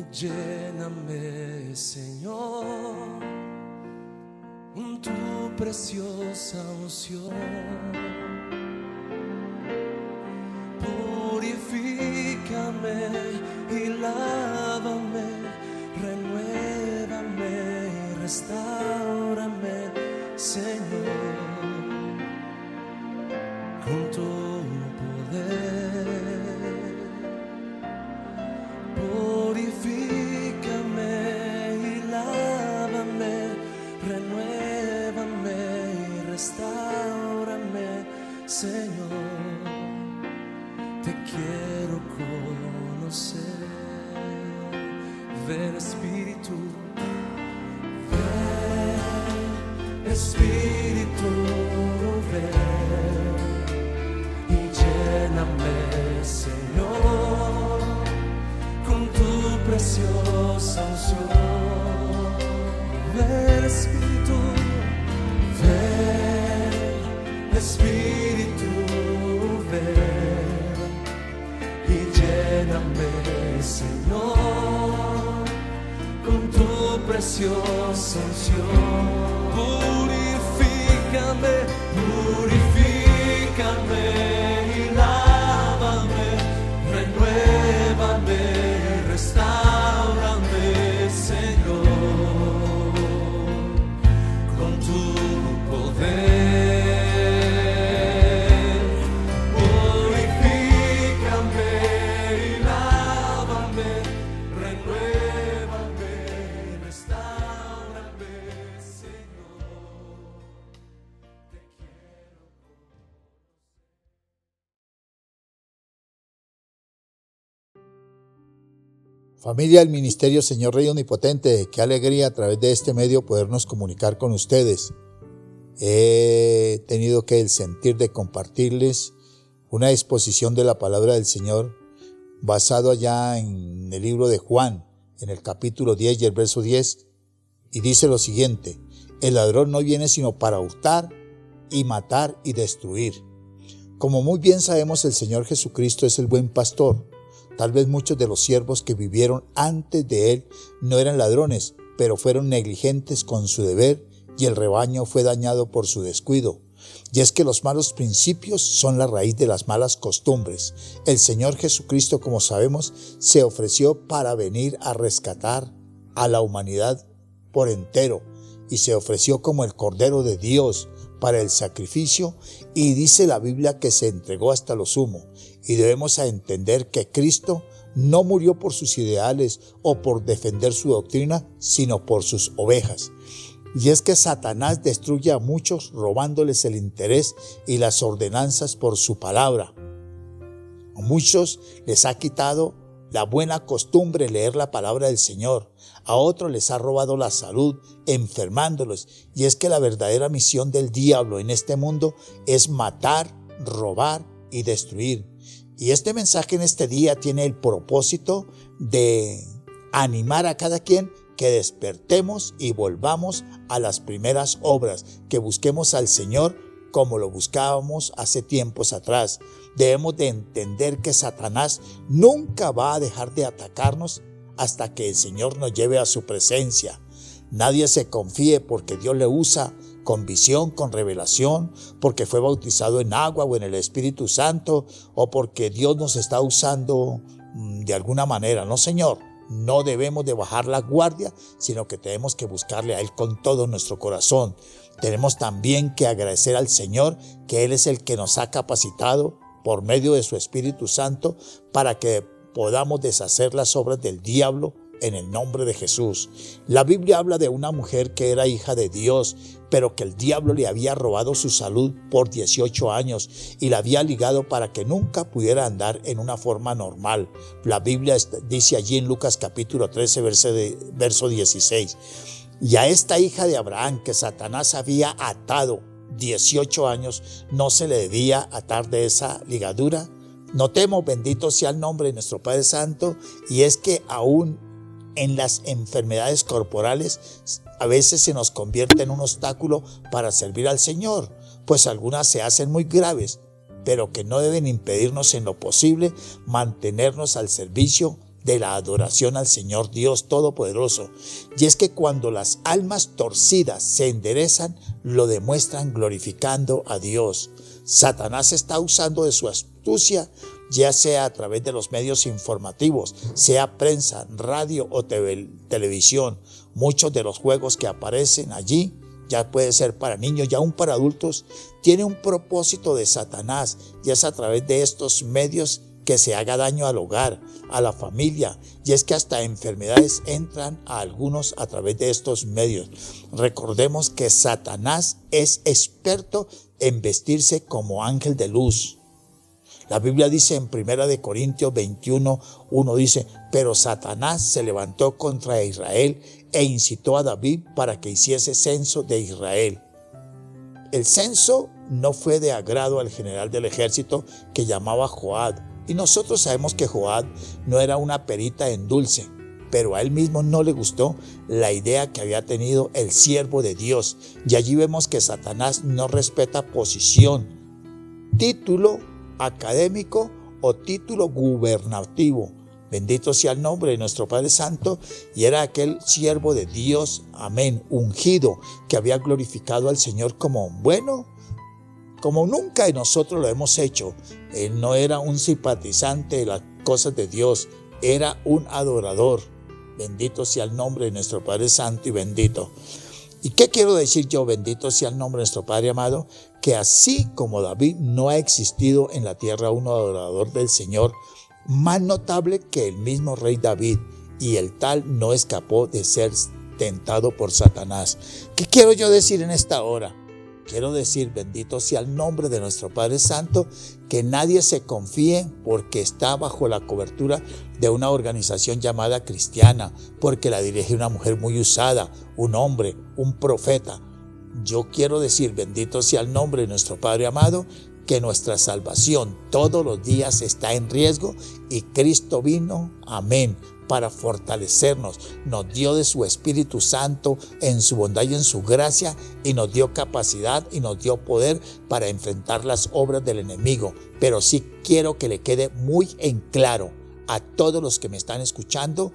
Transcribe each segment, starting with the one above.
y lléname, Señor, con tu preciosa unción. Restaurame, Señor. Te quiero conocer. Ven Espíritu, ven Espíritu, ven y lléname, Señor, con tu preciosa unción. Espíritu, ven y Señor, con tu preciosa unción. Purifícame, purifícame Familia del Ministerio Señor Rey Omnipotente, qué alegría a través de este medio podernos comunicar con ustedes. He tenido que el sentir de compartirles una exposición de la palabra del Señor basado allá en el libro de Juan, en el capítulo 10 y el verso 10, y dice lo siguiente, el ladrón no viene sino para hurtar y matar y destruir. Como muy bien sabemos, el Señor Jesucristo es el buen pastor. Tal vez muchos de los siervos que vivieron antes de él no eran ladrones, pero fueron negligentes con su deber y el rebaño fue dañado por su descuido. Y es que los malos principios son la raíz de las malas costumbres. El Señor Jesucristo, como sabemos, se ofreció para venir a rescatar a la humanidad por entero y se ofreció como el Cordero de Dios para el sacrificio y dice la Biblia que se entregó hasta lo sumo y debemos entender que Cristo no murió por sus ideales o por defender su doctrina, sino por sus ovejas. Y es que Satanás destruye a muchos robándoles el interés y las ordenanzas por su palabra. A muchos les ha quitado la buena costumbre leer la palabra del Señor. A otros les ha robado la salud, enfermándolos. Y es que la verdadera misión del diablo en este mundo es matar, robar y destruir. Y este mensaje en este día tiene el propósito de animar a cada quien que despertemos y volvamos a las primeras obras, que busquemos al Señor como lo buscábamos hace tiempos atrás. Debemos de entender que Satanás nunca va a dejar de atacarnos hasta que el Señor nos lleve a su presencia. Nadie se confíe porque Dios le usa con visión, con revelación, porque fue bautizado en agua o en el Espíritu Santo, o porque Dios nos está usando mm, de alguna manera. No, Señor, no debemos de bajar la guardia, sino que tenemos que buscarle a Él con todo nuestro corazón. Tenemos también que agradecer al Señor que Él es el que nos ha capacitado por medio de su Espíritu Santo para que podamos deshacer las obras del diablo en el nombre de Jesús. La Biblia habla de una mujer que era hija de Dios, pero que el diablo le había robado su salud por 18 años y la había ligado para que nunca pudiera andar en una forma normal. La Biblia dice allí en Lucas capítulo 13, verso, de, verso 16. Y a esta hija de Abraham que Satanás había atado 18 años, no se le debía atar de esa ligadura. Notemos, bendito sea el nombre de nuestro Padre Santo, y es que aún en las enfermedades corporales a veces se nos convierte en un obstáculo para servir al Señor, pues algunas se hacen muy graves pero que no deben impedirnos en lo posible mantenernos al servicio de la adoración al Señor Dios Todopoderoso. Y es que cuando las almas torcidas se enderezan, lo demuestran glorificando a Dios. Satanás está usando de su astucia, ya sea a través de los medios informativos, sea prensa, radio o televisión. Muchos de los juegos que aparecen allí ya puede ser para niños y aún para adultos, tiene un propósito de Satanás y es a través de estos medios que se haga daño al hogar, a la familia, y es que hasta enfermedades entran a algunos a través de estos medios. Recordemos que Satanás es experto en vestirse como ángel de luz. La Biblia dice en 1 de Corintios 21, 1 dice, pero Satanás se levantó contra Israel e incitó a David para que hiciese censo de Israel. El censo no fue de agrado al general del ejército que llamaba Joab, y nosotros sabemos que Joab no era una perita en dulce, pero a él mismo no le gustó la idea que había tenido el siervo de Dios. Y allí vemos que Satanás no respeta posición, título académico o título gubernativo. Bendito sea el nombre de nuestro Padre Santo, y era aquel siervo de Dios, amén, ungido, que había glorificado al Señor como bueno, como nunca nosotros lo hemos hecho. Él no era un simpatizante de las cosas de Dios, era un adorador. Bendito sea el nombre de nuestro Padre Santo y bendito. ¿Y qué quiero decir yo? Bendito sea el nombre de nuestro Padre amado, que así como David no ha existido en la tierra un adorador del Señor más notable que el mismo rey David, y el tal no escapó de ser tentado por Satanás. ¿Qué quiero yo decir en esta hora? Quiero decir, bendito sea el nombre de nuestro Padre Santo, que nadie se confíe porque está bajo la cobertura de una organización llamada cristiana, porque la dirige una mujer muy usada, un hombre, un profeta. Yo quiero decir, bendito sea el nombre de nuestro Padre amado, que nuestra salvación todos los días está en riesgo y Cristo vino, amén, para fortalecernos. Nos dio de su Espíritu Santo en su bondad y en su gracia y nos dio capacidad y nos dio poder para enfrentar las obras del enemigo. Pero sí quiero que le quede muy en claro a todos los que me están escuchando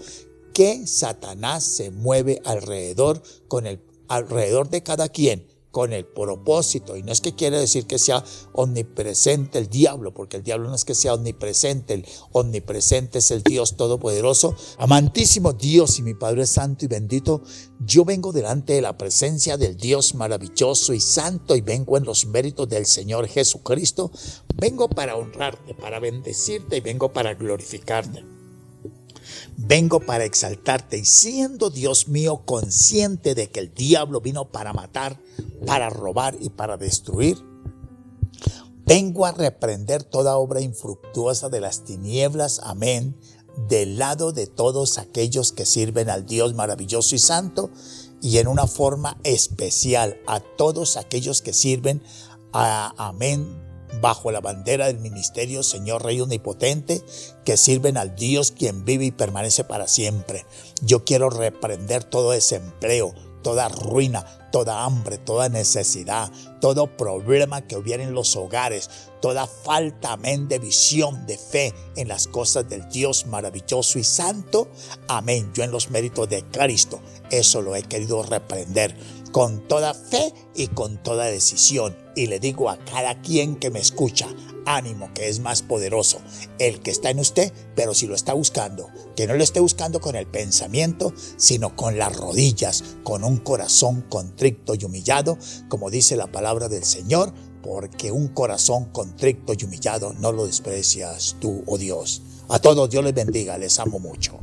que Satanás se mueve alrededor con el alrededor de cada quien con el propósito. Y no es que quiere decir que sea omnipresente el diablo, porque el diablo no es que sea omnipresente, el omnipresente es el Dios Todopoderoso. Amantísimo Dios y mi Padre Santo y bendito, yo vengo delante de la presencia del Dios maravilloso y santo y vengo en los méritos del Señor Jesucristo. Vengo para honrarte, para bendecirte y vengo para glorificarte. Vengo para exaltarte y siendo Dios mío consciente de que el diablo vino para matar, para robar y para destruir, vengo a reprender toda obra infructuosa de las tinieblas, amén, del lado de todos aquellos que sirven al Dios maravilloso y santo y en una forma especial a todos aquellos que sirven a, amén, bajo la bandera del ministerio Señor Rey Omnipotente, que sirven al Dios quien vive y permanece para siempre. Yo quiero reprender todo desempleo, toda ruina, toda hambre, toda necesidad, todo problema que hubiera en los hogares, toda falta, amén, de visión, de fe en las cosas del Dios maravilloso y santo. Amén. Yo en los méritos de Cristo, eso lo he querido reprender con toda fe y con toda decisión. Y le digo a cada quien que me escucha, ánimo que es más poderoso el que está en usted, pero si lo está buscando, que no lo esté buscando con el pensamiento, sino con las rodillas, con un corazón contrito y humillado, como dice la palabra del Señor, porque un corazón contrito y humillado no lo desprecias tú, oh Dios. A todos Dios les bendiga, les amo mucho.